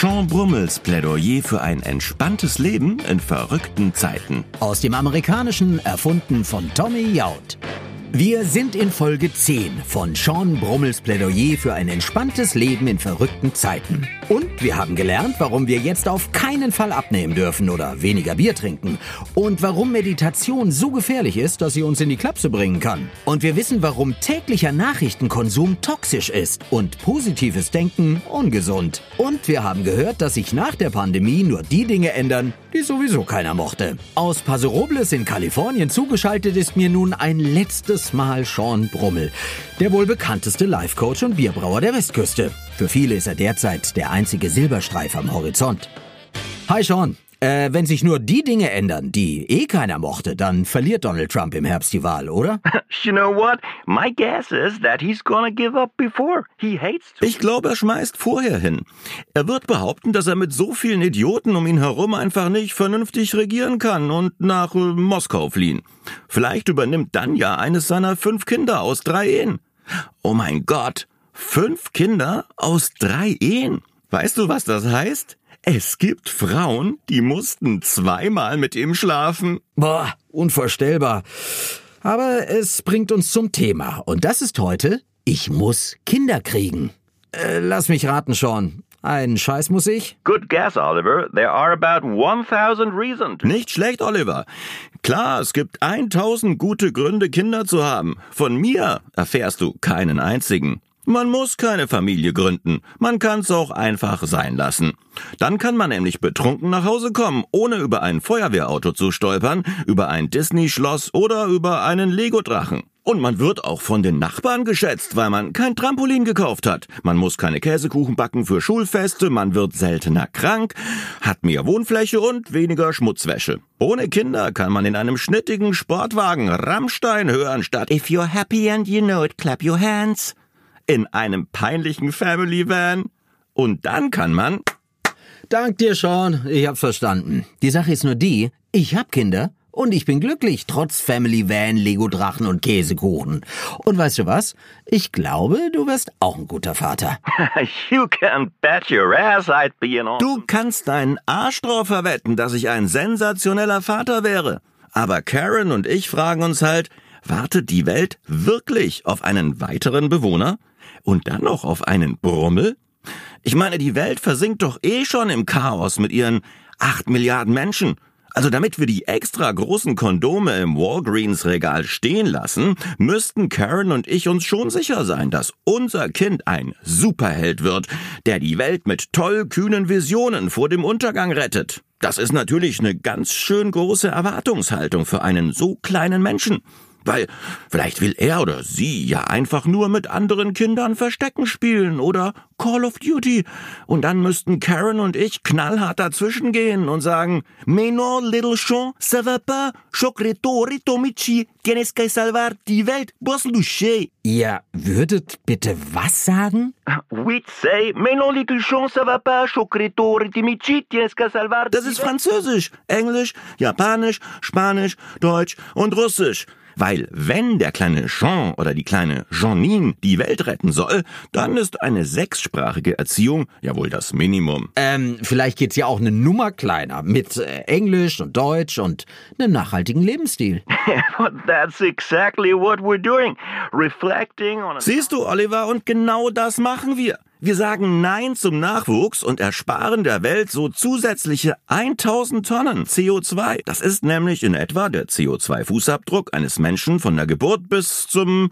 Sean Brummels Plädoyer für ein entspanntes Leben in verrückten Zeiten. Aus dem Amerikanischen erfunden von Tommy Jaud. Wir sind in Folge 10 von Sean Brummels Plädoyer für ein entspanntes Leben in verrückten Zeiten. Und wir haben gelernt, warum wir jetzt auf keinen Fall abnehmen dürfen oder weniger Bier trinken. Und warum Meditation so gefährlich ist, dass sie uns in die Klapse bringen kann. Und wir wissen, warum täglicher Nachrichtenkonsum toxisch ist und positives Denken ungesund. Und wir haben gehört, dass sich nach der Pandemie nur die Dinge ändern, die sowieso keiner mochte. Aus Paso Robles in Kalifornien zugeschaltet ist mir nun ein letztes Mal Sean Brummel, der wohl bekannteste Life-Coach und Bierbrauer der Westküste. Für viele ist er derzeit der einzige Silberstreif am Horizont. Hi Sean. Äh, wenn sich nur die Dinge ändern, die eh keiner mochte, dann verliert Donald Trump im Herbst die Wahl, oder? You know what? My guess is that he's gonna give up before. He hates to. Ich glaube, er schmeißt vorher hin. Er wird behaupten, dass er mit so vielen Idioten um ihn herum einfach nicht vernünftig regieren kann und nach äh, Moskau fliehen. Vielleicht übernimmt dann ja eines seiner fünf Kinder aus drei Ehen. Oh mein Gott, fünf Kinder aus drei Ehen. Weißt du, was das heißt? Es gibt Frauen, die mussten zweimal mit ihm schlafen. Boah, unvorstellbar. Aber es bringt uns zum Thema. Und das ist heute, ich muss Kinder kriegen. Äh, lass mich raten, Sean. Einen Scheiß muss ich? Good guess, Oliver. There are about 1000 reasons. Nicht schlecht, Oliver. Klar, es gibt 1000 gute Gründe, Kinder zu haben. Von mir erfährst du keinen einzigen. Man muss keine Familie gründen. Man kann's auch einfach sein lassen. Dann kann man nämlich betrunken nach Hause kommen, ohne über ein Feuerwehrauto zu stolpern, über ein Disney-Schloss oder über einen Lego-Drachen. Und man wird auch von den Nachbarn geschätzt, weil man kein Trampolin gekauft hat. Man muss keine Käsekuchen backen für Schulfeste, man wird seltener krank, hat mehr Wohnfläche und weniger Schmutzwäsche. Ohne Kinder kann man in einem schnittigen Sportwagen Rammstein hören statt If you're happy and you know it, clap your hands in einem peinlichen Family Van. Und dann kann man. Dank dir, Sean. Ich hab's verstanden. Die Sache ist nur die, ich hab Kinder und ich bin glücklich, trotz Family Van, Lego Drachen und Käsekuchen. Und weißt du was? Ich glaube, du wirst auch ein guter Vater. you can bet your ass I'd be an Du kannst deinen Arsch drauf verwetten, dass ich ein sensationeller Vater wäre. Aber Karen und ich fragen uns halt, wartet die Welt wirklich auf einen weiteren Bewohner? Und dann noch auf einen Brummel? Ich meine, die Welt versinkt doch eh schon im Chaos mit ihren acht Milliarden Menschen. Also damit wir die extra großen Kondome im Walgreens-Regal stehen lassen, müssten Karen und ich uns schon sicher sein, dass unser Kind ein Superheld wird, der die Welt mit toll kühnen Visionen vor dem Untergang rettet. Das ist natürlich eine ganz schön große Erwartungshaltung für einen so kleinen Menschen. Weil vielleicht will er oder sie ja einfach nur mit anderen Kindern Verstecken spielen oder Call of Duty. Und dann müssten Karen und ich knallhart dazwischen gehen und sagen, Mais little Sean, ça va pas, Chocretori Tomichi, tienes que salvar die Welt, boss Luche. Ihr würdet bitte was sagen? We'd say, Mais non, little Sean, ça va pas, Chocretori Tomichi, tienes que salvar Das ist Französisch, Englisch, Japanisch, Spanisch, Deutsch und Russisch. Weil wenn der kleine Jean oder die kleine Jeanine die Welt retten soll, dann ist eine sechssprachige Erziehung ja wohl das Minimum. Ähm, vielleicht geht's ja auch eine Nummer kleiner mit äh, Englisch und Deutsch und einem nachhaltigen Lebensstil. That's exactly what we're doing. Reflecting on Siehst du, Oliver, und genau das machen wir. Wir sagen Nein zum Nachwuchs und ersparen der Welt so zusätzliche 1000 Tonnen CO2. Das ist nämlich in etwa der CO2-Fußabdruck eines Menschen von der Geburt bis zum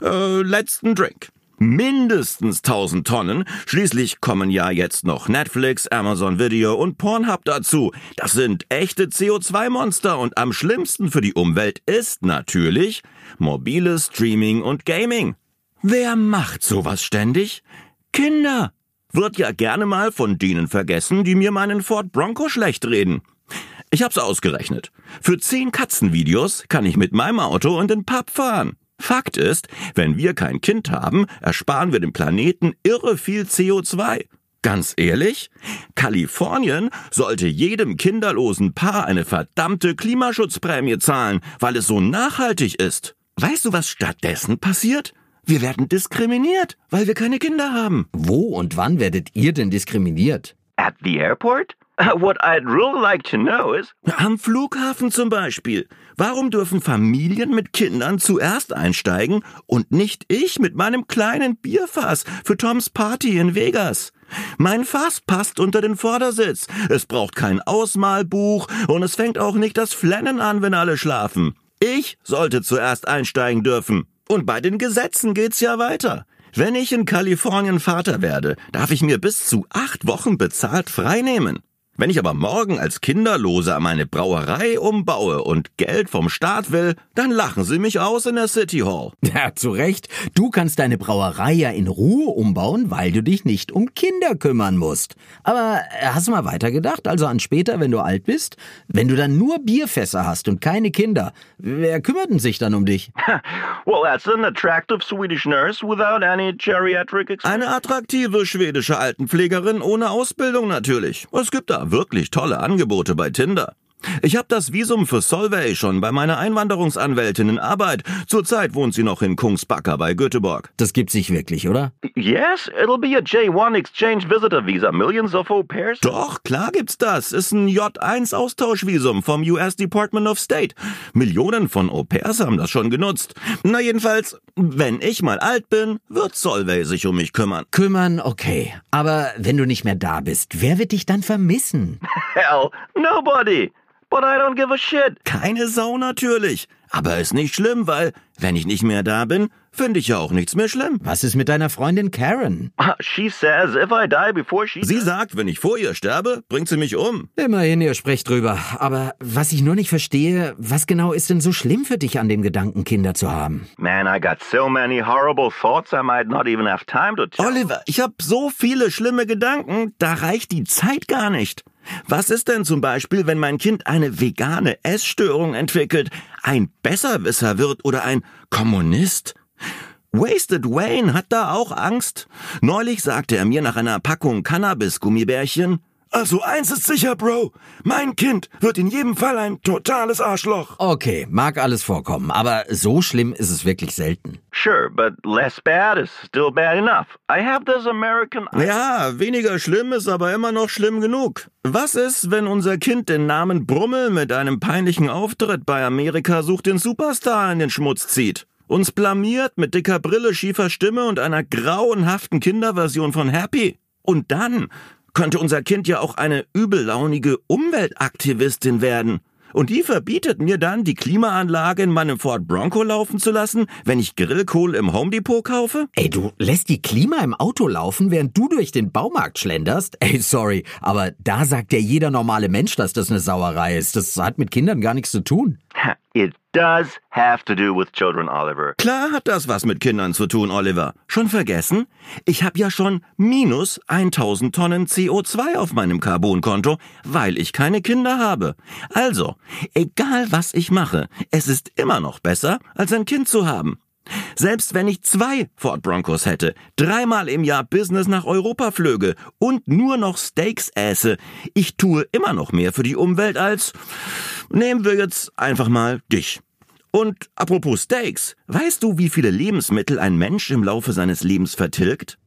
äh, letzten Drink. Mindestens 1000 Tonnen. Schließlich kommen ja jetzt noch Netflix, Amazon Video und Pornhub dazu. Das sind echte CO2-Monster und am schlimmsten für die Umwelt ist natürlich mobiles Streaming und Gaming. Wer macht sowas ständig? Kinder. Wird ja gerne mal von denen vergessen, die mir meinen Ford Bronco schlecht reden. Ich hab's ausgerechnet. Für zehn Katzenvideos kann ich mit meinem Auto in den Pub fahren. Fakt ist, wenn wir kein Kind haben, ersparen wir dem Planeten irre viel CO2. Ganz ehrlich? Kalifornien sollte jedem kinderlosen Paar eine verdammte Klimaschutzprämie zahlen, weil es so nachhaltig ist. Weißt du, was stattdessen passiert? Wir werden diskriminiert, weil wir keine Kinder haben. Wo und wann werdet ihr denn diskriminiert? At the airport? What I'd really like to know is. Am Flughafen zum Beispiel. Warum dürfen Familien mit Kindern zuerst einsteigen und nicht ich mit meinem kleinen Bierfass für Toms Party in Vegas? Mein Fass passt unter den Vordersitz. Es braucht kein Ausmalbuch und es fängt auch nicht das Flennen an, wenn alle schlafen. Ich sollte zuerst einsteigen dürfen. Und bei den Gesetzen geht's ja weiter. Wenn ich in Kalifornien Vater werde, darf ich mir bis zu acht Wochen bezahlt freinehmen. Wenn ich aber morgen als Kinderloser meine Brauerei umbaue und Geld vom Staat will, dann lachen sie mich aus in der City Hall. Ja, zu Recht. Du kannst deine Brauerei ja in Ruhe umbauen, weil du dich nicht um Kinder kümmern musst. Aber äh, hast du mal weitergedacht, also an später, wenn du alt bist? Wenn du dann nur Bierfässer hast und keine Kinder, wer kümmert denn sich dann um dich? well, that's an attractive Swedish nurse without any geriatric experience. Eine attraktive schwedische Altenpflegerin ohne Ausbildung natürlich. Es gibt da wirklich tolle Angebote bei Tinder. Ich habe das Visum für Solvay schon bei meiner Einwanderungsanwältin in Arbeit. Zurzeit wohnt sie noch in Kungsbacka bei Göteborg. Das gibt sich wirklich, oder? Yes, it'll be a J1 exchange visitor visa. Millions of au pairs. Doch, klar gibt's das. Ist ein J1 Austauschvisum vom US Department of State. Millionen von Au pairs haben das schon genutzt. Na jedenfalls, wenn ich mal alt bin, wird Solvay sich um mich kümmern. Kümmern, okay. Aber wenn du nicht mehr da bist, wer wird dich dann vermissen? Hell, nobody. But I don't give a shit. Keine Sau natürlich. Aber ist nicht schlimm, weil, wenn ich nicht mehr da bin, finde ich ja auch nichts mehr schlimm. Was ist mit deiner Freundin Karen? She says if I die before she. Sie sagt, wenn ich vor ihr sterbe, bringt sie mich um. Immerhin, ihr sprecht drüber. Aber was ich nur nicht verstehe, was genau ist denn so schlimm für dich an dem Gedanken, Kinder zu haben? Man, I got so many horrible thoughts I might not even have time to tell. Oliver, ich habe so viele schlimme Gedanken, da reicht die Zeit gar nicht. Was ist denn zum Beispiel, wenn mein Kind eine vegane Essstörung entwickelt, ein Besserwisser wird oder ein Kommunist? Wasted Wayne hat da auch Angst. Neulich sagte er mir nach einer Packung Cannabis-Gummibärchen, also eins ist sicher, Bro. Mein Kind wird in jedem Fall ein totales Arschloch. Okay, mag alles vorkommen, aber so schlimm ist es wirklich selten. Sure, but less bad is still bad enough. I have this American. Ja, weniger schlimm ist aber immer noch schlimm genug. Was ist, wenn unser Kind den Namen Brummel mit einem peinlichen Auftritt bei Amerika sucht den Superstar in den Schmutz zieht? Uns blamiert mit dicker Brille, schiefer Stimme und einer grauenhaften Kinderversion von Happy. Und dann könnte unser Kind ja auch eine übellaunige Umweltaktivistin werden. Und die verbietet mir dann, die Klimaanlage in meinem Ford Bronco laufen zu lassen, wenn ich Grillkohl im Home Depot kaufe? Ey, du lässt die Klima im Auto laufen, während du durch den Baumarkt schlenderst? Ey, sorry, aber da sagt ja jeder normale Mensch, dass das eine Sauerei ist. Das hat mit Kindern gar nichts zu tun. It does have to do with children, Oliver. Klar hat das was mit Kindern zu tun, Oliver. Schon vergessen? Ich habe ja schon minus 1000 Tonnen CO2 auf meinem Carbonkonto, weil ich keine Kinder habe. Also, egal was ich mache, es ist immer noch besser, als ein Kind zu haben. Selbst wenn ich zwei Ford Broncos hätte, dreimal im Jahr Business nach Europa flöge und nur noch Steaks äße, ich tue immer noch mehr für die Umwelt als Nehmen wir jetzt einfach mal dich. Und apropos Steaks, weißt du, wie viele Lebensmittel ein Mensch im Laufe seines Lebens vertilgt?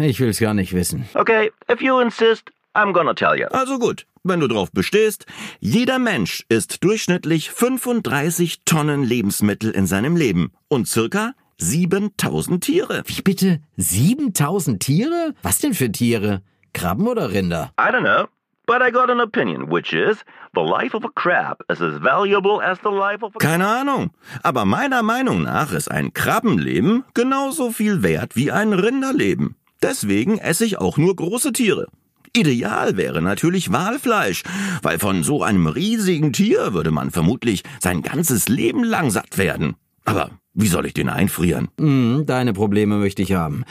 Ich will's gar nicht wissen. Okay, if you insist, I'm gonna tell you. Also gut, wenn du drauf bestehst, jeder Mensch isst durchschnittlich 35 Tonnen Lebensmittel in seinem Leben und circa 7000 Tiere. Wie bitte? 7000 Tiere? Was denn für Tiere? Krabben oder Rinder? I don't know, but I got an opinion, which is the life of a crab is as valuable as the life of a. Keine Ahnung, aber meiner Meinung nach ist ein Krabbenleben genauso viel wert wie ein Rinderleben. Deswegen esse ich auch nur große Tiere. Ideal wäre natürlich Walfleisch, weil von so einem riesigen Tier würde man vermutlich sein ganzes Leben lang satt werden. Aber wie soll ich den einfrieren? Hm, deine Probleme möchte ich haben.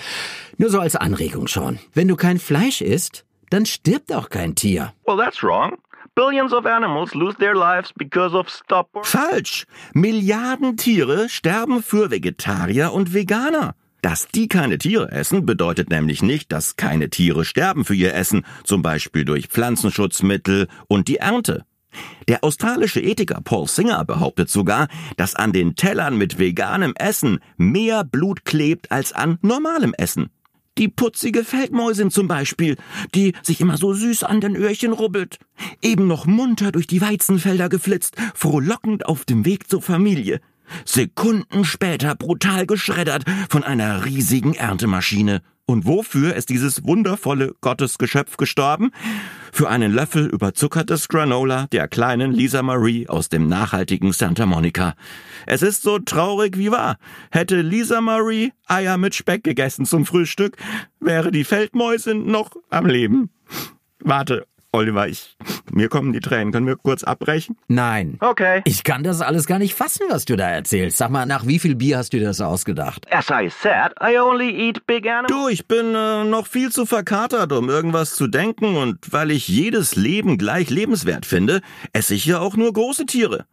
Nur so als Anregung schon. Wenn du kein Fleisch isst, dann stirbt auch kein Tier. Well, that's wrong. Billions of animals lose their lives because of stubborn. Falsch. Milliarden Tiere sterben für Vegetarier und Veganer. Dass die keine Tiere essen, bedeutet nämlich nicht, dass keine Tiere sterben für ihr Essen, zum Beispiel durch Pflanzenschutzmittel und die Ernte. Der australische Ethiker Paul Singer behauptet sogar, dass an den Tellern mit veganem Essen mehr Blut klebt als an normalem Essen. Die putzige Feldmäusin zum Beispiel, die sich immer so süß an den Öhrchen rubbelt. Eben noch munter durch die Weizenfelder geflitzt, frohlockend auf dem Weg zur Familie. Sekunden später brutal geschreddert von einer riesigen Erntemaschine. Und wofür ist dieses wundervolle Gottesgeschöpf gestorben? Für einen Löffel überzuckertes Granola der kleinen Lisa Marie aus dem nachhaltigen Santa Monica. Es ist so traurig wie wahr. Hätte Lisa Marie Eier mit Speck gegessen zum Frühstück, wäre die Feldmäusin noch am Leben. Warte, Oliver, ich, mir kommen die Tränen. Können wir kurz abbrechen? Nein. Okay. Ich kann das alles gar nicht fassen, was du da erzählst. Sag mal, nach wie viel Bier hast du dir das ausgedacht? As I said, I only eat big animals. Du, ich bin äh, noch viel zu verkatert, um irgendwas zu denken und weil ich jedes Leben gleich lebenswert finde, esse ich ja auch nur große Tiere.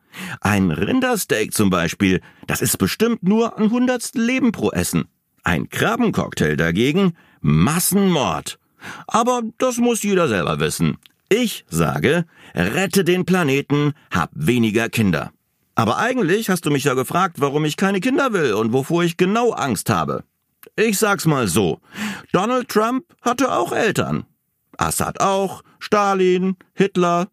Ein Rindersteak zum Beispiel, das ist bestimmt nur ein hundertstel Leben pro Essen. Ein Krabbencocktail dagegen, Massenmord. Aber das muss jeder selber wissen. Ich sage, rette den Planeten, hab weniger Kinder. Aber eigentlich hast du mich ja gefragt, warum ich keine Kinder will und wovor ich genau Angst habe. Ich sag's mal so. Donald Trump hatte auch Eltern. Assad auch, Stalin, Hitler.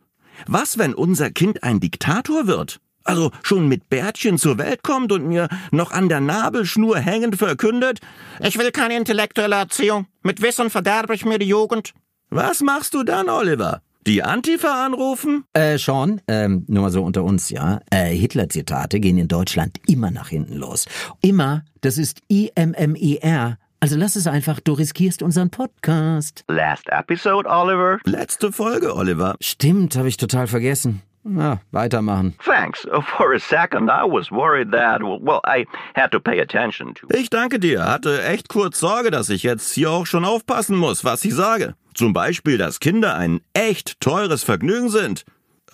Was, wenn unser Kind ein Diktator wird? Also schon mit Bärtchen zur Welt kommt und mir noch an der Nabelschnur hängend verkündet, Ich will keine intellektuelle Erziehung. Mit Wissen verderbe ich mir die Jugend. was machst du dann, Oliver? Die Antifa anrufen? Äh, Sean, ähm, nur mal so unter uns, ja. Äh, Hitler-Zitate gehen in Deutschland immer nach hinten los. Immer, das ist I-M-M-E-R. Also lass es einfach, du riskierst unseren Podcast. Last episode, Oliver. Letzte Folge, Oliver. Stimmt, habe ich total vergessen. Na, weitermachen. Thanks. Uh, For a second, I was worried that, well, I had to pay attention to. Ich danke dir. Hatte echt kurz Sorge, dass ich jetzt hier auch schon aufpassen muss, was ich sage. Zum Beispiel, dass Kinder ein echt teures Vergnügen sind.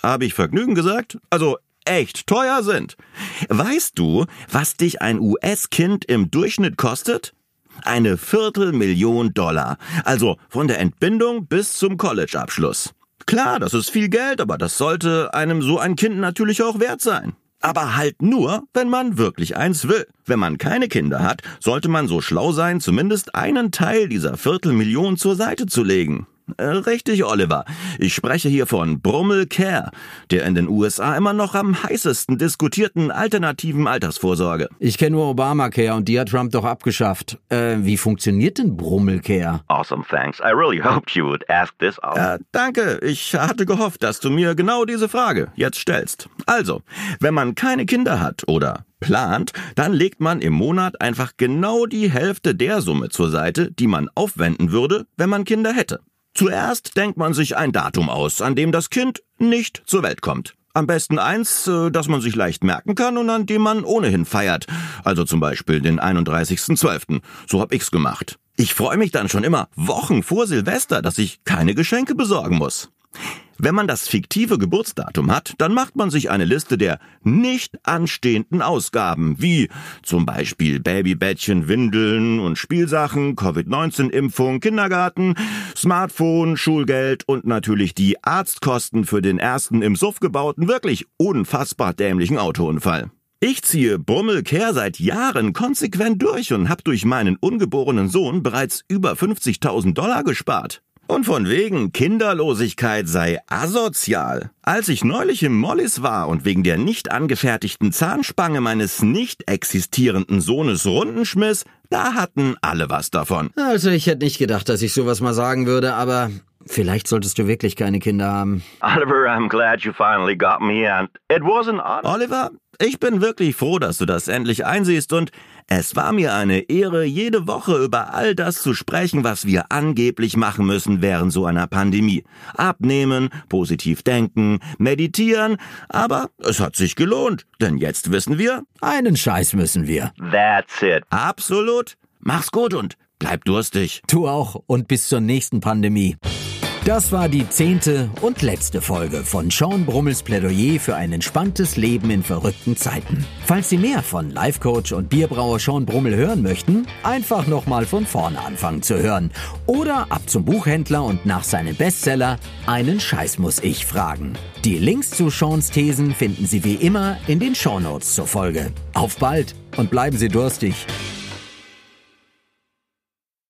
Habe ich Vergnügen gesagt? Also echt teuer sind. Weißt du, was dich ein US-Kind im Durchschnitt kostet? Eine Viertelmillion Dollar. Also von der Entbindung bis zum College-Abschluss. Klar, das ist viel Geld, aber das sollte einem so ein Kind natürlich auch wert sein. Aber halt nur, wenn man wirklich eins will. Wenn man keine Kinder hat, sollte man so schlau sein, zumindest einen Teil dieser Viertelmillion zur Seite zu legen. Äh, richtig, Oliver. Ich spreche hier von Brummel Care, der in den USA immer noch am heißesten diskutierten alternativen Altersvorsorge. Ich kenne nur Obamacare und die hat Trump doch abgeschafft. Äh, wie funktioniert denn Brummelcare? Awesome, thanks. I really hoped you would ask this. Äh, danke. Ich hatte gehofft, dass du mir genau diese Frage jetzt stellst. Also, wenn man keine Kinder hat oder plant, dann legt man im Monat einfach genau die Hälfte der Summe zur Seite, die man aufwenden würde, wenn man Kinder hätte. Zuerst denkt man sich ein Datum aus, an dem das Kind nicht zur Welt kommt. Am besten eins, äh, das man sich leicht merken kann und an dem man ohnehin feiert. Also zum Beispiel den 31.12. So hab ich's gemacht. Ich freue mich dann schon immer Wochen vor Silvester, dass ich keine Geschenke besorgen muss. Wenn man das fiktive Geburtsdatum hat, dann macht man sich eine Liste der nicht anstehenden Ausgaben, wie zum Beispiel Babybettchen, Windeln und Spielsachen, Covid-19-Impfung, Kindergarten, Smartphone, Schulgeld und natürlich die Arztkosten für den ersten im Suff gebauten, wirklich unfassbar dämlichen Autounfall. Ich ziehe Brummelkehr seit Jahren konsequent durch und hab durch meinen ungeborenen Sohn bereits über 50.000 Dollar gespart. Und von wegen Kinderlosigkeit sei asozial. Als ich neulich im Mollis war und wegen der nicht angefertigten Zahnspange meines nicht existierenden Sohnes Runden schmiss, da hatten alle was davon. Also ich hätte nicht gedacht, dass ich sowas mal sagen würde, aber vielleicht solltest du wirklich keine Kinder haben. Oliver, I'm glad you finally got me, and it wasn't. Oliver, ich bin wirklich froh, dass du das endlich einsiehst und es war mir eine Ehre, jede Woche über all das zu sprechen, was wir angeblich machen müssen während so einer Pandemie. Abnehmen, positiv denken, meditieren, aber es hat sich gelohnt, denn jetzt wissen wir, Einen Scheiß müssen wir. That's it. absolut. Mach's gut und bleib durstig. Du auch und bis zur nächsten Pandemie. Das war die zehnte und letzte Folge von Sean Brummels Plädoyer für ein entspanntes Leben in verrückten Zeiten. Falls Sie mehr von Life-Coach und Bierbrauer Sean Brummel hören möchten, einfach nochmal von vorne anfangen zu hören. Oder ab zum Buchhändler und nach seinem Bestseller Einen Scheiß muss ich fragen. Die Links zu Seans Thesen finden Sie wie immer in den Shownotes zur Folge. Auf bald und bleiben Sie durstig.